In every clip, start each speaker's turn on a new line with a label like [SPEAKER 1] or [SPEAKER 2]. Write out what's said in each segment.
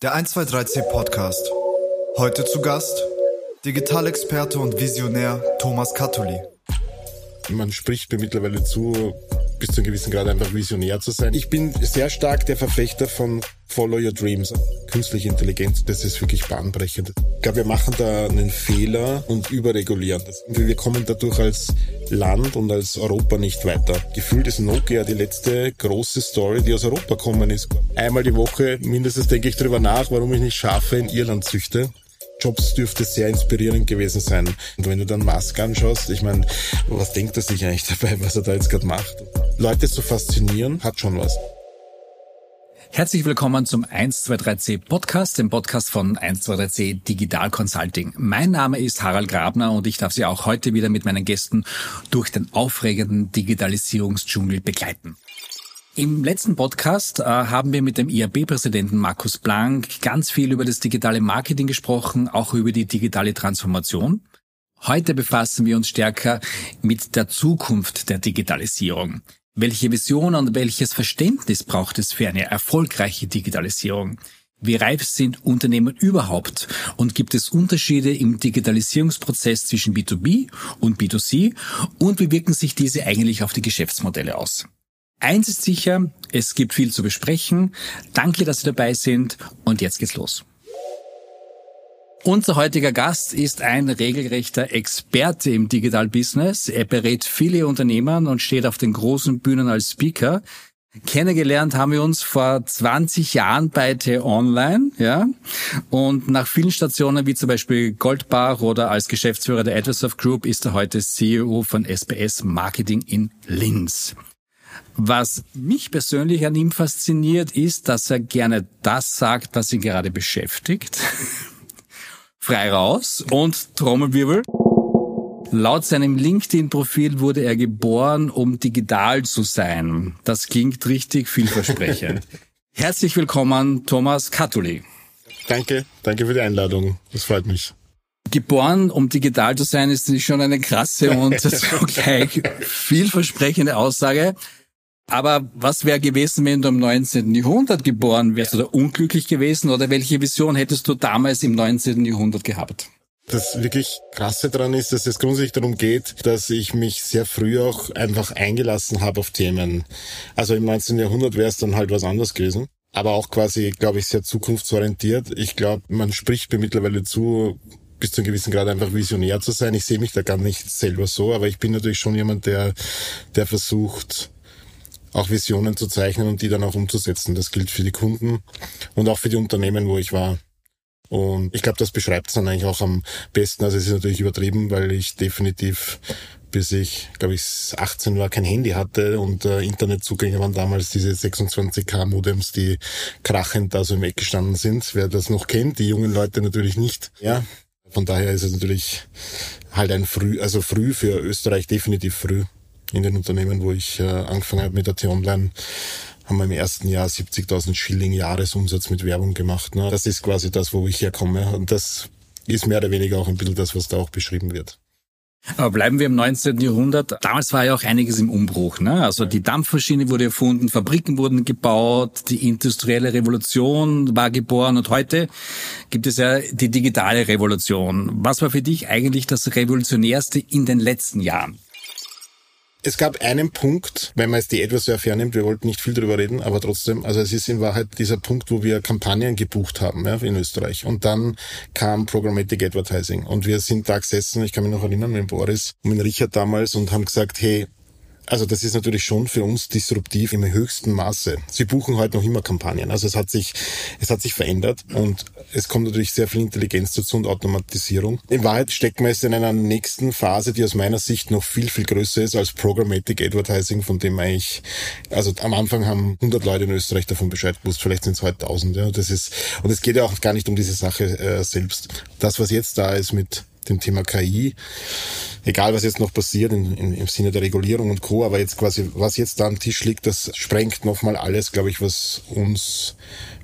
[SPEAKER 1] Der 123C Podcast. Heute zu Gast Digitalexperte und Visionär Thomas Katuli.
[SPEAKER 2] Man spricht mir mittlerweile zu, bis zu einem gewissen Grad einfach visionär zu sein. Ich bin sehr stark der Verfechter von Follow Your Dreams. Künstliche Intelligenz, das ist wirklich bahnbrechend. Ich glaube, wir machen da einen Fehler und überregulieren. Wir kommen dadurch als Land und als Europa nicht weiter. Gefühlt ist Nokia die letzte große Story, die aus Europa kommen ist. Einmal die Woche mindestens denke ich darüber nach, warum ich nicht Schafe in Irland züchte. Jobs dürfte sehr inspirierend gewesen sein. Und wenn du dann Musk anschaust, ich meine, was denkt er sich eigentlich dabei, was er da jetzt gerade macht? Leute zu faszinieren, hat schon was.
[SPEAKER 3] Herzlich willkommen zum 123C Podcast, dem Podcast von 123C Digital Consulting. Mein Name ist Harald Grabner und ich darf Sie auch heute wieder mit meinen Gästen durch den aufregenden Digitalisierungsdschungel begleiten. Im letzten Podcast äh, haben wir mit dem IAB-Präsidenten Markus Blank ganz viel über das digitale Marketing gesprochen, auch über die digitale Transformation. Heute befassen wir uns stärker mit der Zukunft der Digitalisierung. Welche Vision und welches Verständnis braucht es für eine erfolgreiche Digitalisierung? Wie reif sind Unternehmen überhaupt? Und gibt es Unterschiede im Digitalisierungsprozess zwischen B2B und B2C? Und wie wirken sich diese eigentlich auf die Geschäftsmodelle aus? Eins ist sicher, es gibt viel zu besprechen. Danke, dass Sie dabei sind und jetzt geht's los. Unser heutiger Gast ist ein regelrechter Experte im Digital Business. Er berät viele Unternehmer und steht auf den großen Bühnen als Speaker. Kennengelernt haben wir uns vor 20 Jahren bei T-Online, ja. Und nach vielen Stationen wie zum Beispiel Goldbach oder als Geschäftsführer der Adversoft Group ist er heute CEO von SBS Marketing in Linz. Was mich persönlich an ihm fasziniert, ist, dass er gerne das sagt, was ihn gerade beschäftigt. Frei raus und Trommelwirbel. Laut seinem LinkedIn-Profil wurde er geboren, um digital zu sein. Das klingt richtig vielversprechend. Herzlich willkommen, Thomas Katuli.
[SPEAKER 2] Danke, danke für die Einladung. Das freut mich.
[SPEAKER 3] Geboren, um digital zu sein, ist schon eine krasse und gleich vielversprechende Aussage. Aber was wäre gewesen, wenn du im 19. Jahrhundert geboren wärst oder unglücklich gewesen? Oder welche Vision hättest du damals im 19. Jahrhundert gehabt?
[SPEAKER 2] Das wirklich Krasse daran ist, dass es grundsätzlich darum geht, dass ich mich sehr früh auch einfach eingelassen habe auf Themen. Also im 19. Jahrhundert wäre es dann halt was anderes gewesen. Aber auch quasi, glaube ich, sehr zukunftsorientiert. Ich glaube, man spricht mir mittlerweile zu, bis zu einem gewissen Grad einfach visionär zu sein. Ich sehe mich da gar nicht selber so, aber ich bin natürlich schon jemand, der, der versucht, auch Visionen zu zeichnen und die dann auch umzusetzen. Das gilt für die Kunden und auch für die Unternehmen, wo ich war. Und ich glaube, das beschreibt es dann eigentlich auch am besten. Also es ist natürlich übertrieben, weil ich definitiv bis ich, glaube ich, 18 war, kein Handy hatte und äh, Internetzugänge waren damals diese 26k Modems, die krachend da so im Eck gestanden sind. Wer das noch kennt, die jungen Leute natürlich nicht. Ja, von daher ist es natürlich halt ein früh, also früh für Österreich definitiv früh in den Unternehmen, wo ich äh, angefangen habe mit der T-Online, haben wir im ersten Jahr 70.000 Schilling Jahresumsatz mit Werbung gemacht. Ne? Das ist quasi das, wo ich herkomme. Und das ist mehr oder weniger auch ein bisschen das, was da auch beschrieben wird.
[SPEAKER 3] Aber bleiben wir im 19. Jahrhundert. Damals war ja auch einiges im Umbruch. Ne? Also die Dampfmaschine wurde erfunden, Fabriken wurden gebaut, die industrielle Revolution war geboren und heute gibt es ja die digitale Revolution. Was war für dich eigentlich das Revolutionärste in den letzten Jahren?
[SPEAKER 2] Es gab einen Punkt, wenn man jetzt die etwas sehr fernimmt, wir wollten nicht viel drüber reden, aber trotzdem, also es ist in Wahrheit dieser Punkt, wo wir Kampagnen gebucht haben ja, in Österreich. Und dann kam Programmatic Advertising. Und wir sind da gesessen, ich kann mich noch erinnern, mit Boris und mit Richard damals und haben gesagt, hey, also das ist natürlich schon für uns disruptiv im höchsten Maße. Sie buchen heute noch immer Kampagnen. Also es hat sich, es hat sich verändert und es kommt natürlich sehr viel Intelligenz dazu und Automatisierung. In Wahrheit stecken wir jetzt in einer nächsten Phase, die aus meiner Sicht noch viel, viel größer ist als Programmatic Advertising, von dem eigentlich, also am Anfang haben 100 Leute in Österreich davon Bescheid gewusst, vielleicht sind es heute 1000. Ja. Das ist, und es geht ja auch gar nicht um diese Sache äh, selbst. Das, was jetzt da ist mit dem Thema KI, egal was jetzt noch passiert in, in, im Sinne der Regulierung und Co., aber jetzt quasi, was jetzt da am Tisch liegt, das sprengt nochmal alles, glaube ich, was uns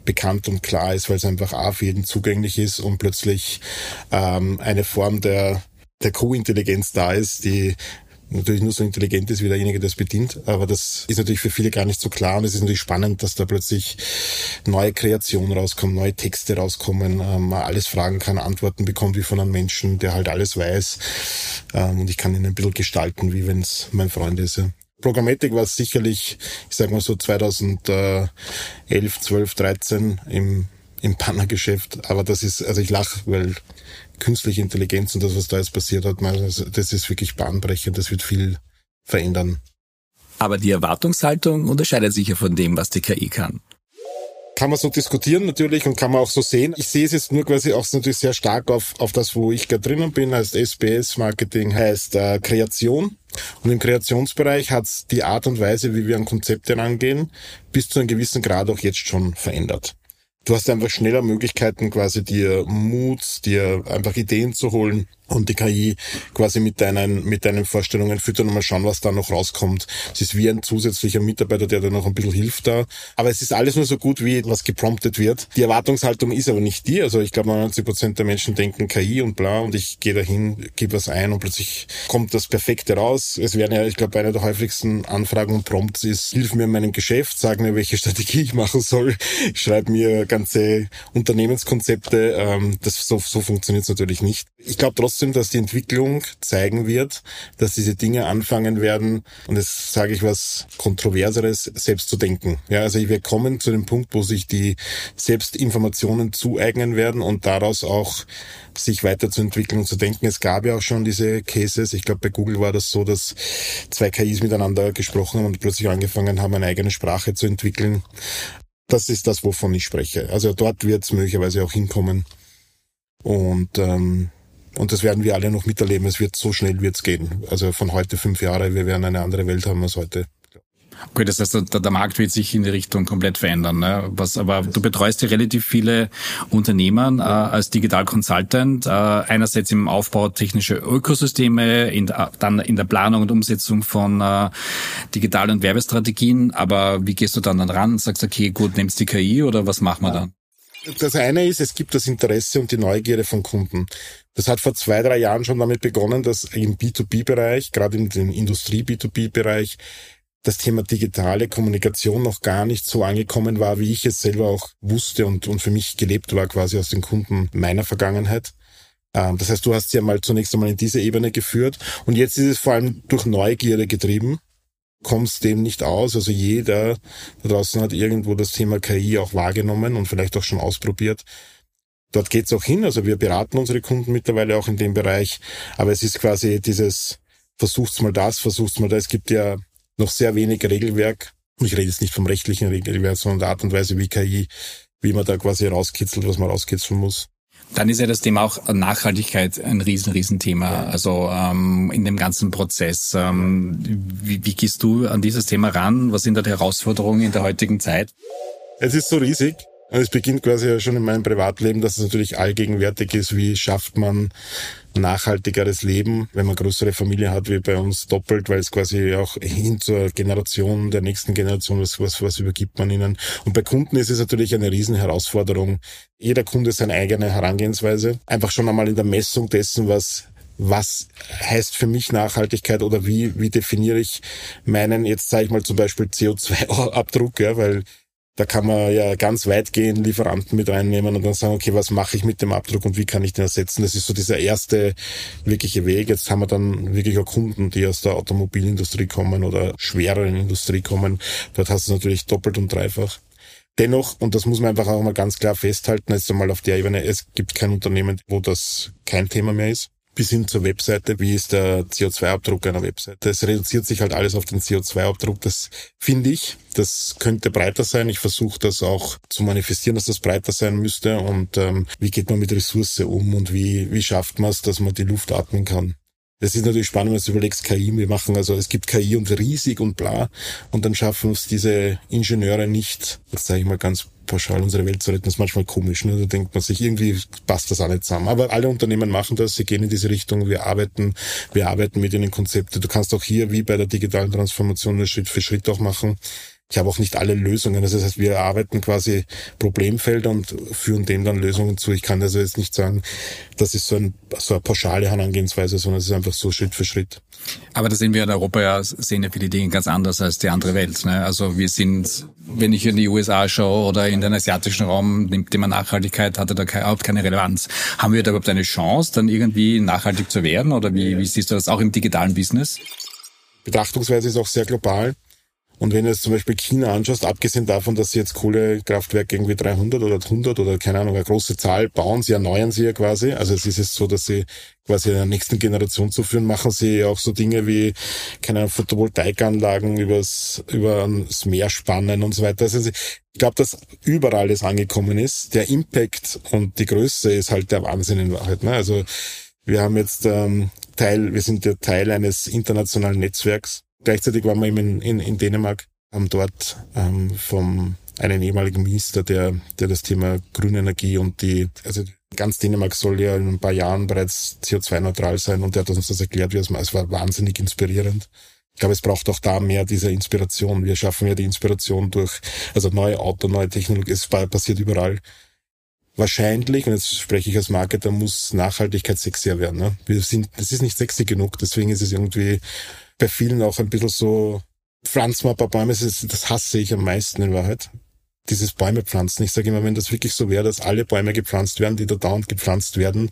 [SPEAKER 2] bekannt und klar ist, weil es einfach A für jeden zugänglich ist und plötzlich ähm, eine Form der, der Co-Intelligenz da ist, die natürlich nur so intelligent ist wie derjenige, der es bedient. Aber das ist natürlich für viele gar nicht so klar und es ist natürlich spannend, dass da plötzlich neue Kreationen rauskommen, neue Texte rauskommen, ähm, man alles fragen kann, Antworten bekommt wie von einem Menschen, der halt alles weiß. Ähm, und ich kann ihn ein bisschen gestalten, wie wenn es mein Freund ist. Ja. Programmatik war sicherlich, ich sag mal so 2011, 12, 13 im im Bannergeschäft. Aber das ist, also ich lache, weil künstliche Intelligenz und das, was da jetzt passiert hat, das ist wirklich bahnbrechend. Das wird viel verändern.
[SPEAKER 3] Aber die Erwartungshaltung unterscheidet sich ja von dem, was die KI kann
[SPEAKER 2] kann man so diskutieren natürlich und kann man auch so sehen. Ich sehe es jetzt nur quasi auch natürlich sehr stark auf, auf das, wo ich gerade drinnen bin, heißt SBS Marketing, heißt äh, Kreation. Und im Kreationsbereich hat es die Art und Weise, wie wir an Konzepte rangehen, bis zu einem gewissen Grad auch jetzt schon verändert du hast einfach schneller Möglichkeiten, quasi dir Moods, dir einfach Ideen zu holen und die KI quasi mit deinen, mit deinen Vorstellungen füttern und mal schauen, was da noch rauskommt. Es ist wie ein zusätzlicher Mitarbeiter, der da noch ein bisschen hilft da. Aber es ist alles nur so gut, wie was gepromptet wird. Die Erwartungshaltung ist aber nicht die. Also ich glaube, 99 Prozent der Menschen denken KI und bla und ich gehe dahin, gebe was ein und plötzlich kommt das Perfekte raus. Es werden ja, ich glaube, eine der häufigsten Anfragen und Prompts ist, hilf mir in meinem Geschäft, sag mir, welche Strategie ich machen soll, schreib mir ganze Unternehmenskonzepte. Ähm, das, so, so funktioniert es natürlich nicht. Ich glaube trotzdem, dass die Entwicklung zeigen wird, dass diese Dinge anfangen werden, und jetzt sage ich was Kontroverseres, selbst zu denken. Ja, also wir kommen zu dem Punkt, wo sich die selbst Informationen zueignen werden und daraus auch sich weiterzuentwickeln und zu denken. Es gab ja auch schon diese Cases. Ich glaube, bei Google war das so, dass zwei KIs miteinander gesprochen haben und plötzlich angefangen haben, eine eigene Sprache zu entwickeln. Das ist das, wovon ich spreche. Also dort wird es möglicherweise auch hinkommen. Und ähm, und das werden wir alle noch miterleben. Es wird so schnell wird's gehen. Also von heute fünf Jahre, wir werden eine andere Welt haben als heute.
[SPEAKER 3] Okay, das heißt, der, der Markt wird sich in die Richtung komplett verändern. Ne? Was, aber du betreust ja relativ viele Unternehmen äh, als Digital Consultant, äh, einerseits im Aufbau technischer Ökosysteme, in, dann in der Planung und Umsetzung von äh, Digital- und Werbestrategien. Aber wie gehst du dann, dann ran? Sagst okay, gut, nimmst die KI oder was machen wir dann?
[SPEAKER 2] Das eine ist, es gibt das Interesse und die Neugierde von Kunden. Das hat vor zwei, drei Jahren schon damit begonnen, dass im B2B-Bereich, gerade im Industrie-B2B-Bereich, das Thema digitale Kommunikation noch gar nicht so angekommen war, wie ich es selber auch wusste und, und für mich gelebt war, quasi aus den Kunden meiner Vergangenheit. Ähm, das heißt, du hast sie ja mal zunächst einmal in diese Ebene geführt und jetzt ist es vor allem durch Neugierde getrieben kommst dem nicht aus. Also jeder da draußen hat irgendwo das Thema KI auch wahrgenommen und vielleicht auch schon ausprobiert. Dort geht's auch hin. Also wir beraten unsere Kunden mittlerweile auch in dem Bereich. Aber es ist quasi dieses, versucht's mal das, versucht's mal das. Es gibt ja noch sehr wenig Regelwerk. Und ich rede jetzt nicht vom rechtlichen Regelwerk, sondern der Art und Weise, wie KI, wie man da quasi rauskitzelt, was man rauskitzeln muss.
[SPEAKER 3] Dann ist ja das Thema auch Nachhaltigkeit ein riesen, riesen Thema. Also ähm, in dem ganzen Prozess. Ähm, wie, wie gehst du an dieses Thema ran? Was sind da die Herausforderungen in der heutigen Zeit?
[SPEAKER 2] Es ist so riesig. Und es beginnt quasi ja schon in meinem Privatleben, dass es natürlich allgegenwärtig ist. Wie schafft man nachhaltigeres Leben, wenn man größere Familie hat wie bei uns doppelt, weil es quasi auch hin zur Generation der nächsten Generation, was, was, was übergibt man ihnen. Und bei Kunden ist es natürlich eine riesen Herausforderung. Jeder Kunde seine eigene Herangehensweise. Einfach schon einmal in der Messung dessen, was was heißt für mich Nachhaltigkeit oder wie, wie definiere ich meinen, jetzt sage ich mal zum Beispiel CO2-Abdruck, ja, weil da kann man ja ganz weit gehen, Lieferanten mit reinnehmen und dann sagen, okay, was mache ich mit dem Abdruck und wie kann ich den ersetzen? Das ist so dieser erste wirkliche Weg. Jetzt haben wir dann wirklich auch Kunden, die aus der Automobilindustrie kommen oder schwereren Industrie kommen. Dort hast du es natürlich doppelt und dreifach. Dennoch, und das muss man einfach auch mal ganz klar festhalten, jetzt einmal auf der Ebene, es gibt kein Unternehmen, wo das kein Thema mehr ist bis hin zur Webseite, wie ist der CO2-Abdruck einer Webseite. Es reduziert sich halt alles auf den CO2-Abdruck. Das finde ich, das könnte breiter sein. Ich versuche das auch zu manifestieren, dass das breiter sein müsste. Und ähm, wie geht man mit Ressource um und wie, wie schafft man es, dass man die Luft atmen kann? Das ist natürlich spannend, wenn du überlegst, KI, wir machen also, es gibt KI und riesig und bla, und dann schaffen es diese Ingenieure nicht, jetzt sage ich mal ganz pauschal unsere Welt zu retten, das ist manchmal komisch. Ne? Da denkt man sich, irgendwie passt das auch nicht zusammen. Aber alle Unternehmen machen das, sie gehen in diese Richtung, wir arbeiten, wir arbeiten mit ihnen Konzepte. Du kannst auch hier, wie bei der digitalen Transformation, Schritt für Schritt auch machen. Ich habe auch nicht alle Lösungen. Also das heißt, wir arbeiten quasi Problemfelder und führen dem dann Lösungen zu. Ich kann also jetzt nicht sagen, das ist so, ein, so eine pauschale Herangehensweise, sondern es ist einfach so Schritt für Schritt.
[SPEAKER 3] Aber da sehen wir in Europa ja, sehen ja viele Dinge ganz anders als die andere Welt. Ne? Also wir sind, wenn ich in die USA schaue oder in den asiatischen Raum, nimmt Thema Nachhaltigkeit hatte da überhaupt keine Relevanz. Haben wir da überhaupt eine Chance, dann irgendwie nachhaltig zu werden? Oder wie, wie siehst du das auch im digitalen Business?
[SPEAKER 2] Betrachtungsweise ist auch sehr global. Und wenn du jetzt zum Beispiel China anschaust, abgesehen davon, dass sie jetzt Kohlekraftwerke irgendwie 300 oder 100 oder keine Ahnung, eine große Zahl bauen, sie erneuern sie ja quasi. Also es ist jetzt so, dass sie quasi der nächsten Generation zuführen, machen sie auch so Dinge wie, keine Ahnung, Photovoltaikanlagen übers, über das Meer spannen und so weiter. Also ich glaube, dass überall das angekommen ist. Der Impact und die Größe ist halt der Wahnsinn in Wahrheit. Ne? Also wir haben jetzt ähm, Teil, wir sind ja Teil eines internationalen Netzwerks Gleichzeitig waren wir eben in, in, in Dänemark, haben dort ähm, vom einen ehemaligen Minister, der, der das Thema grüne Energie und die, also ganz Dänemark soll ja in ein paar Jahren bereits CO2-neutral sein und der hat uns das erklärt, wie es, es war wahnsinnig inspirierend. Ich glaube, es braucht auch da mehr dieser Inspiration. Wir schaffen ja die Inspiration durch, also neue Auto, neue Technologie, es passiert überall. Wahrscheinlich, und jetzt spreche ich als Marketer, muss Nachhaltigkeit sexier werden. Ne? Wir sind, es ist nicht sexy genug, deswegen ist es irgendwie bei vielen auch ein bisschen so, pflanzen ein paar Bäume, das, hasse ich am meisten in Wahrheit. Dieses Bäume pflanzen. Ich sage immer, wenn das wirklich so wäre, dass alle Bäume gepflanzt werden, die da dauernd gepflanzt werden,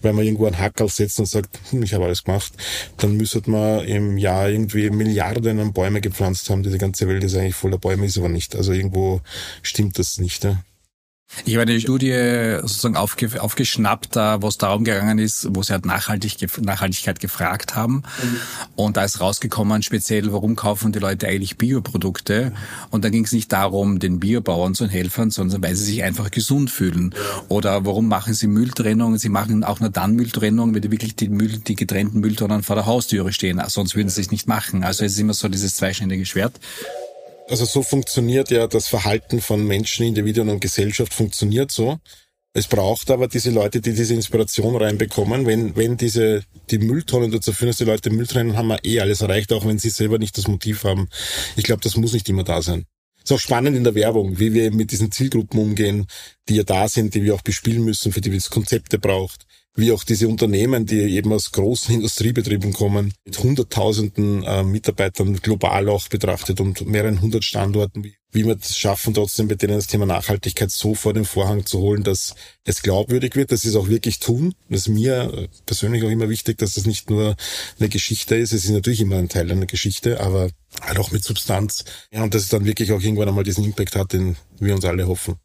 [SPEAKER 2] weil man irgendwo einen Hackerl setzt und sagt, hm, ich habe alles gemacht, dann müsste man im Jahr irgendwie Milliarden an Bäume gepflanzt haben. Diese ganze Welt ist eigentlich voller Bäume, ist aber nicht. Also irgendwo stimmt das nicht. Ne?
[SPEAKER 3] Ich habe eine Studie sozusagen aufge, aufgeschnappt, wo es darum gegangen ist, wo sie halt Nachhaltig, Nachhaltigkeit gefragt haben. Mhm. Und da ist rausgekommen, speziell, warum kaufen die Leute eigentlich Bioprodukte? Und da ging es nicht darum, den Biobauern zu helfen, sondern weil sie sich einfach gesund fühlen. Oder warum machen sie Mülltrennung? Sie machen auch nur dann Mülltrennung, wenn die wirklich die, Müll, die getrennten Mülltonnen vor der Haustüre stehen. Sonst würden sie es nicht machen. Also es ist immer so dieses zweischneidige Schwert
[SPEAKER 2] also so funktioniert ja das Verhalten von Menschen, Individuen und Gesellschaft funktioniert so. Es braucht aber diese Leute, die diese Inspiration reinbekommen. Wenn, wenn diese, die Mülltonnen dazu führen, dass die Leute Müll trennen, haben wir eh alles erreicht, auch wenn sie selber nicht das Motiv haben. Ich glaube, das muss nicht immer da sein. Ist auch spannend in der Werbung, wie wir mit diesen Zielgruppen umgehen, die ja da sind, die wir auch bespielen müssen, für die es Konzepte braucht wie auch diese Unternehmen, die eben aus großen Industriebetrieben kommen, mit hunderttausenden äh, Mitarbeitern global auch betrachtet und mehreren hundert Standorten, wie, wie wir es schaffen, trotzdem bei denen das Thema Nachhaltigkeit so vor den Vorhang zu holen, dass es glaubwürdig wird, dass sie es auch wirklich tun. Das ist mir äh, persönlich auch immer wichtig, dass das nicht nur eine Geschichte ist. Es ist natürlich immer ein Teil einer Geschichte, aber halt auch mit Substanz. Ja, und dass es dann wirklich auch irgendwann einmal diesen Impact hat, den wir uns alle hoffen.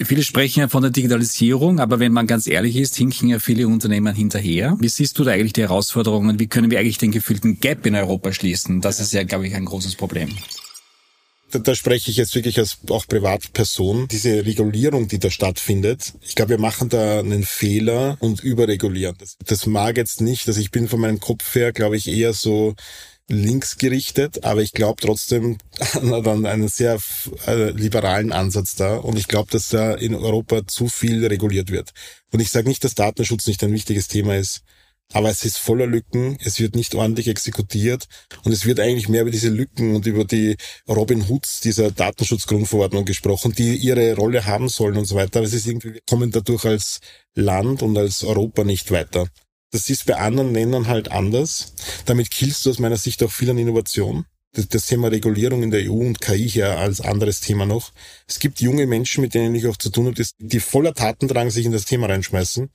[SPEAKER 3] Viele sprechen ja von der Digitalisierung, aber wenn man ganz ehrlich ist, hinken ja viele Unternehmen hinterher. Wie siehst du da eigentlich die Herausforderungen? Wie können wir eigentlich den gefühlten Gap in Europa schließen? Das ist ja, glaube ich, ein großes Problem.
[SPEAKER 2] Da, da spreche ich jetzt wirklich als auch Privatperson. Diese Regulierung, die da stattfindet, ich glaube, wir machen da einen Fehler und überregulieren. Das, das mag jetzt nicht, also ich bin von meinem Kopf her, glaube ich, eher so links gerichtet, aber ich glaube trotzdem an einen sehr äh, liberalen Ansatz da und ich glaube, dass da in Europa zu viel reguliert wird. Und ich sage nicht, dass Datenschutz nicht ein wichtiges Thema ist, aber es ist voller Lücken, es wird nicht ordentlich exekutiert und es wird eigentlich mehr über diese Lücken und über die Robin Hoods dieser Datenschutzgrundverordnung gesprochen, die ihre Rolle haben sollen und so weiter. Aber es ist irgendwie, wir kommen dadurch als Land und als Europa nicht weiter. Das ist bei anderen Ländern halt anders. Damit killst du aus meiner Sicht auch viel an Innovation. Das, Thema Regulierung in der EU und KI hier als anderes Thema noch. Es gibt junge Menschen, mit denen ich auch zu tun habe, die voller Tatendrang sich in das Thema reinschmeißen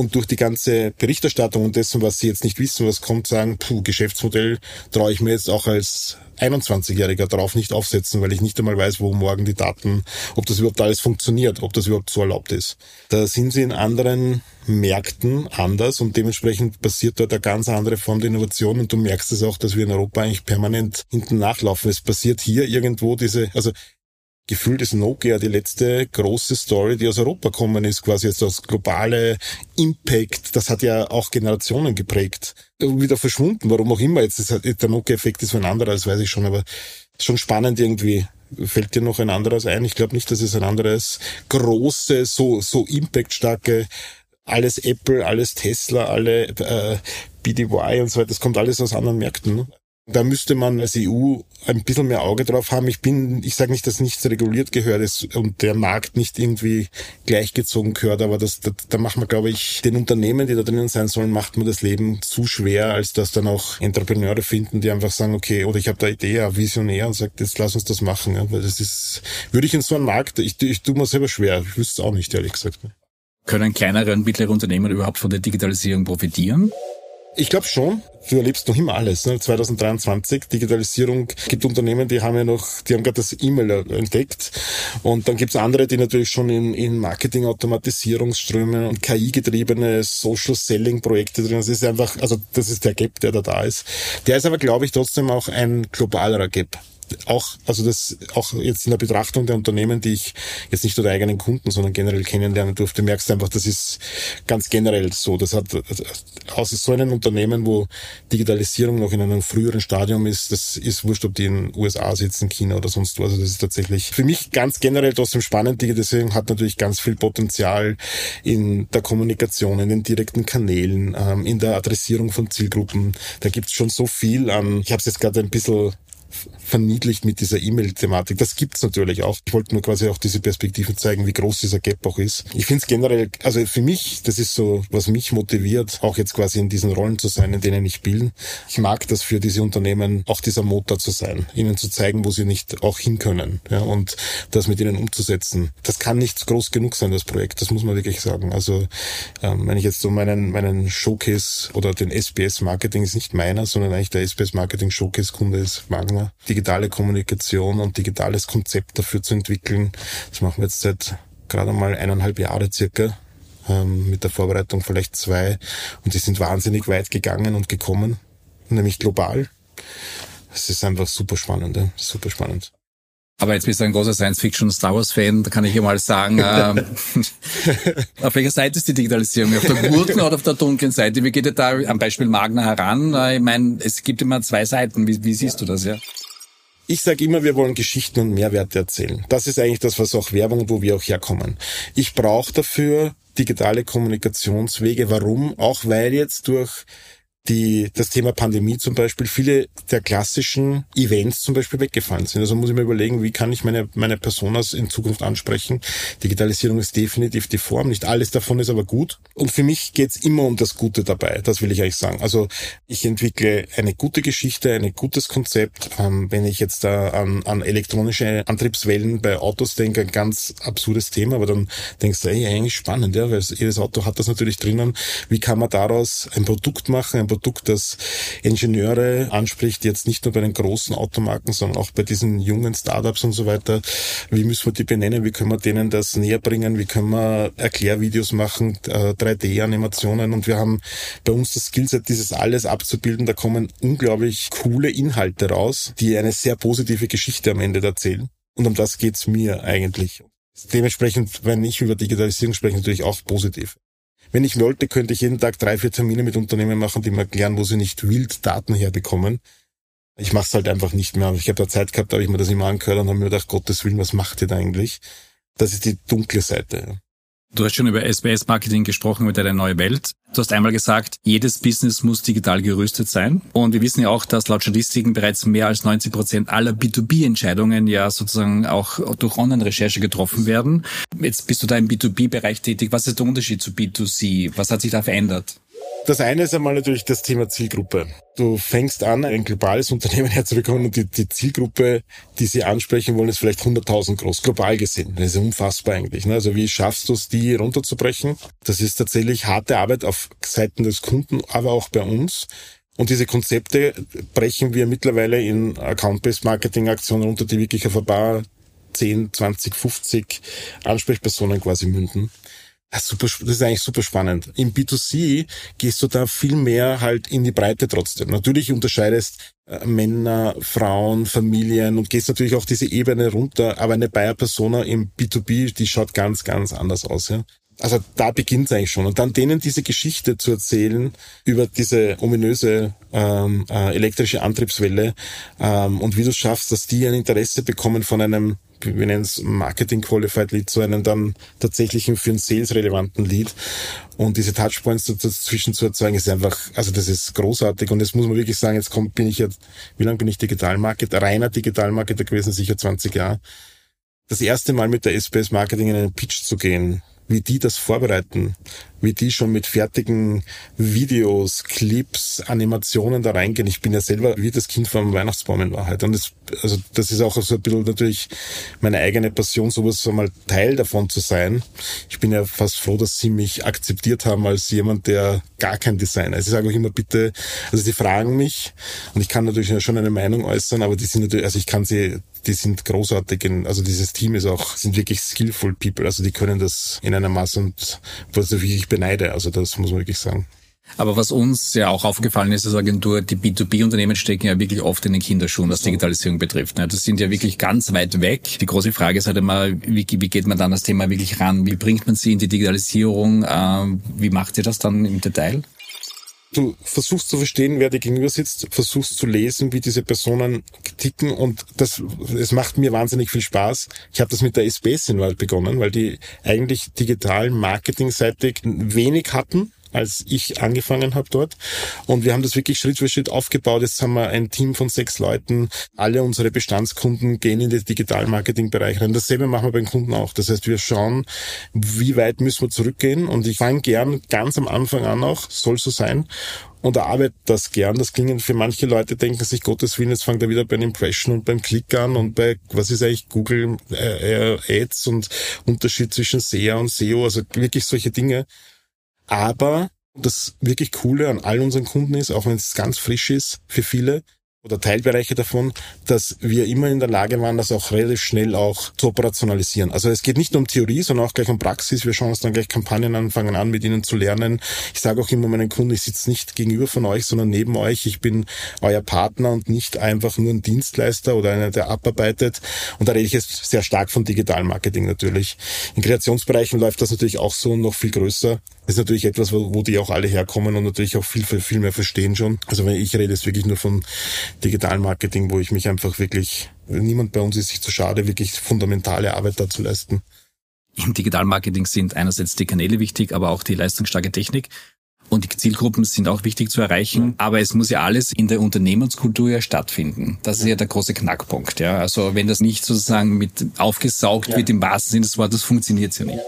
[SPEAKER 2] und durch die ganze Berichterstattung und dessen, was sie jetzt nicht wissen, was kommt, sagen, puh, Geschäftsmodell traue ich mir jetzt auch als 21-Jähriger darauf nicht aufsetzen, weil ich nicht einmal weiß, wo morgen die Daten, ob das überhaupt alles funktioniert, ob das überhaupt so erlaubt ist. Da sind sie in anderen Märkten anders und dementsprechend passiert dort eine ganz andere Form der Innovation und du merkst es auch, dass wir in Europa eigentlich permanent hinten nachlaufen. Es passiert hier irgendwo diese, also gefühlt ist Nokia die letzte große Story, die aus Europa kommen ist, quasi jetzt das globale Impact. Das hat ja auch Generationen geprägt. Wieder verschwunden, warum auch immer. Jetzt ist halt, der Nokia-Effekt ist ein anderer, das weiß ich schon, aber schon spannend irgendwie. Fällt dir noch ein anderes ein? Ich glaube nicht, dass es ein anderes große, so, so impactstarke alles Apple, alles Tesla, alle äh, BDY und so weiter, das kommt alles aus anderen Märkten. Ne? Da müsste man als EU ein bisschen mehr Auge drauf haben. Ich bin, ich sage nicht, dass nichts reguliert gehört ist und der Markt nicht irgendwie gleichgezogen gehört, aber das, da, da macht man, glaube ich, den Unternehmen, die da drinnen sein sollen, macht man das Leben zu schwer, als dass dann auch Entrepreneure finden, die einfach sagen, okay, oder ich habe da Idee, Visionär und sagt, jetzt lass uns das machen. Ja, weil das ist, würde ich in so einem Markt, ich, ich tue mir selber schwer. Ich wüsste es auch nicht, ehrlich gesagt.
[SPEAKER 3] Können kleinere und mittlere Unternehmen überhaupt von der Digitalisierung profitieren?
[SPEAKER 2] Ich glaube schon. Du erlebst noch immer alles. Ne? 2023, Digitalisierung, gibt Unternehmen, die haben ja noch, die haben gerade das E-Mail entdeckt. Und dann gibt's andere, die natürlich schon in, in Marketing-Automatisierungsströme und KI-getriebene Social-Selling-Projekte drin. Das ist einfach, also das ist der Gap, der da da ist. Der ist aber, glaube ich, trotzdem auch ein globalerer Gap auch, also das, auch jetzt in der Betrachtung der Unternehmen, die ich jetzt nicht nur der eigenen Kunden, sondern generell kennenlernen durfte, merkst du einfach, das ist ganz generell so. Das hat, außer so einem Unternehmen, wo Digitalisierung noch in einem früheren Stadium ist, das ist wurscht, ob die in den USA sitzen, China oder sonst wo. Also das ist tatsächlich für mich ganz generell trotzdem spannend. Digitalisierung hat natürlich ganz viel Potenzial in der Kommunikation, in den direkten Kanälen, ähm, in der Adressierung von Zielgruppen. Da gibt's schon so viel an. Ich habe es jetzt gerade ein bisschen verniedlicht mit dieser E-Mail-Thematik. Das gibt's natürlich auch. Ich wollte nur quasi auch diese Perspektiven zeigen, wie groß dieser Gap auch ist. Ich finde es generell, also für mich, das ist so, was mich motiviert, auch jetzt quasi in diesen Rollen zu sein, in denen ich bin. Ich mag das für diese Unternehmen, auch dieser Motor zu sein, ihnen zu zeigen, wo sie nicht auch hin können ja, und das mit ihnen umzusetzen. Das kann nicht groß genug sein, das Projekt, das muss man wirklich sagen. Also ähm, wenn ich jetzt so meinen, meinen Showcase oder den SBS Marketing ist nicht meiner, sondern eigentlich der SBS Marketing Showcase Kunde ist Wagner Thema, digitale Kommunikation und digitales Konzept dafür zu entwickeln. Das machen wir jetzt seit gerade mal eineinhalb Jahre circa ähm, mit der Vorbereitung vielleicht zwei und die sind wahnsinnig weit gegangen und gekommen, nämlich global. Es ist einfach super spannend, ja? super spannend.
[SPEAKER 3] Aber jetzt bist du ein großer Science-Fiction-Star Wars-Fan, da kann ich dir mal sagen, ähm, auf welcher Seite ist die Digitalisierung? Auf der guten oder auf der dunklen Seite? Wie geht ihr da am Beispiel Magna heran? Äh, ich meine, es gibt immer zwei Seiten. Wie, wie siehst du das, ja?
[SPEAKER 2] Ich sage immer, wir wollen Geschichten und Mehrwerte erzählen. Das ist eigentlich das, was auch Werbung, wo wir auch herkommen. Ich brauche dafür digitale Kommunikationswege. Warum? Auch weil jetzt durch die, das Thema Pandemie zum Beispiel, viele der klassischen Events zum Beispiel weggefallen sind. Also muss ich mir überlegen, wie kann ich meine, meine Personas in Zukunft ansprechen. Digitalisierung ist definitiv die Form. Nicht alles davon ist aber gut. Und für mich geht's immer um das Gute dabei. Das will ich eigentlich sagen. Also ich entwickle eine gute Geschichte, ein gutes Konzept. Ähm, wenn ich jetzt da an, an elektronische Antriebswellen bei Autos denke, ein ganz absurdes Thema, aber dann denkst du, ey, eigentlich spannend, ja, weil jedes Auto hat das natürlich drinnen. Wie kann man daraus ein Produkt machen, ein Produkt, das Ingenieure anspricht, jetzt nicht nur bei den großen Automarken, sondern auch bei diesen jungen Startups und so weiter. Wie müssen wir die benennen? Wie können wir denen das näher bringen? Wie können wir Erklärvideos machen, 3D-Animationen? Äh, und wir haben bei uns das Skillset, dieses alles abzubilden. Da kommen unglaublich coole Inhalte raus, die eine sehr positive Geschichte am Ende erzählen. Und um das geht's mir eigentlich. Dementsprechend, wenn ich über Digitalisierung spreche, natürlich auch positiv. Wenn ich wollte, könnte ich jeden Tag drei, vier Termine mit Unternehmen machen, die mir erklären, wo sie nicht wild Daten herbekommen. Ich mache es halt einfach nicht mehr. Ich habe da Zeit gehabt, da habe ich mir das immer angehört und habe mir gedacht, Gottes Willen, was macht ihr da eigentlich? Das ist die dunkle Seite.
[SPEAKER 3] Du hast schon über SBS-Marketing gesprochen, mit deiner neue Welt. Du hast einmal gesagt, jedes Business muss digital gerüstet sein. Und wir wissen ja auch, dass laut Statistiken bereits mehr als 90 Prozent aller B2B-Entscheidungen ja sozusagen auch durch Online-Recherche getroffen werden. Jetzt bist du da im B2B-Bereich tätig. Was ist der Unterschied zu B2C? Was hat sich da verändert?
[SPEAKER 2] Das eine ist einmal natürlich das Thema Zielgruppe. Du fängst an, ein globales Unternehmen herzubekommen und die, die Zielgruppe, die sie ansprechen wollen, ist vielleicht 100.000 groß, global gesehen. Das ist unfassbar eigentlich. Ne? Also wie schaffst du es, die runterzubrechen? Das ist tatsächlich harte Arbeit auf Seiten des Kunden, aber auch bei uns. Und diese Konzepte brechen wir mittlerweile in Account-Based Marketing-Aktionen runter, die wirklich auf ein paar 10, 20, 50 Ansprechpersonen quasi münden. Das ist, super, das ist eigentlich super spannend. Im B2C gehst du da viel mehr halt in die Breite trotzdem. Natürlich unterscheidest äh, Männer, Frauen, Familien und gehst natürlich auch diese Ebene runter, aber eine Buyer-Persona im B2B, die schaut ganz, ganz anders aus. Ja? Also da beginnt es eigentlich schon. Und dann denen diese Geschichte zu erzählen über diese ominöse ähm, äh, elektrische Antriebswelle ähm, und wie du schaffst, dass die ein Interesse bekommen von einem wir nennen es Marketing Qualified Lead, zu einem dann tatsächlichen für einen Sales relevanten Lead. Und diese Touchpoints dazwischen zu erzeugen, ist einfach, also das ist großartig. Und jetzt muss man wirklich sagen, jetzt kommt, bin ich jetzt, wie lange bin ich Digitalmarketer, reiner Digitalmarketer gewesen, sicher 20 Jahre. Das erste Mal mit der SPS Marketing in einen Pitch zu gehen, wie die das vorbereiten, wie die schon mit fertigen Videos, Clips, Animationen da reingehen. Ich bin ja selber wie das Kind vom Weihnachtsbaum in Wahrheit. Und das, also das ist auch so ein bisschen natürlich meine eigene Passion, sowas so mal Teil davon zu sein. Ich bin ja fast froh, dass sie mich akzeptiert haben als jemand, der gar kein Designer ist. Ich sage auch immer bitte, also die fragen mich und ich kann natürlich schon eine Meinung äußern, aber die sind natürlich, also ich kann sie die sind großartig. In, also dieses Team ist auch, sind wirklich skillful people. Also die können das in einer Masse und was ich wirklich beneide. Also das muss man wirklich sagen.
[SPEAKER 3] Aber was uns ja auch aufgefallen ist als Agentur, die B2B-Unternehmen stecken ja wirklich oft in den Kinderschuhen, was Digitalisierung betrifft. Das sind ja wirklich ganz weit weg. Die große Frage ist halt immer, wie, wie geht man dann das Thema wirklich ran? Wie bringt man sie in die Digitalisierung? Ähm, wie macht ihr das dann im Detail?
[SPEAKER 2] Du versuchst zu verstehen, wer dir gegenüber sitzt, versuchst zu lesen, wie diese Personen ticken und das, es macht mir wahnsinnig viel Spaß. Ich habe das mit der SBS in Wald begonnen, weil die eigentlich digital marketingseitig wenig hatten als ich angefangen habe dort. Und wir haben das wirklich Schritt für Schritt aufgebaut. Jetzt haben wir ein Team von sechs Leuten. Alle unsere Bestandskunden gehen in den Digital-Marketing-Bereich rein. Dasselbe machen wir beim Kunden auch. Das heißt, wir schauen, wie weit müssen wir zurückgehen. Und ich fange gern ganz am Anfang an auch, soll so sein, und arbeite das gern. Das klingen für manche Leute, denken sich, Gottes Willen, jetzt fängt er wieder beim Impression und beim Klick an und bei, was ist eigentlich Google äh, äh Ads und Unterschied zwischen SEA und SEO, also wirklich solche Dinge. Aber das wirklich Coole an all unseren Kunden ist, auch wenn es ganz frisch ist für viele, oder Teilbereiche davon, dass wir immer in der Lage waren, das auch relativ schnell auch zu operationalisieren. Also es geht nicht nur um Theorie, sondern auch gleich um Praxis. Wir schauen uns dann gleich Kampagnen an, fangen an, mit ihnen zu lernen. Ich sage auch immer meinen Kunden, ich sitze nicht gegenüber von euch, sondern neben euch. Ich bin euer Partner und nicht einfach nur ein Dienstleister oder einer, der abarbeitet. Und da rede ich jetzt sehr stark von Digitalmarketing natürlich. In Kreationsbereichen läuft das natürlich auch so noch viel größer. Das ist natürlich etwas, wo, wo die auch alle herkommen und natürlich auch viel, viel, viel mehr verstehen schon. Also wenn ich rede jetzt wirklich nur von Digitalmarketing, wo ich mich einfach wirklich, niemand bei uns ist sich zu schade, wirklich fundamentale Arbeit da zu leisten.
[SPEAKER 3] Im Digitalmarketing sind einerseits die Kanäle wichtig, aber auch die leistungsstarke Technik. Und die Zielgruppen sind auch wichtig zu erreichen, aber es muss ja alles in der Unternehmenskultur ja stattfinden. Das ist ja der große Knackpunkt. Ja. Also wenn das nicht sozusagen mit aufgesaugt ja. wird im wahrsten Sinne des Wortes, funktioniert es ja nicht.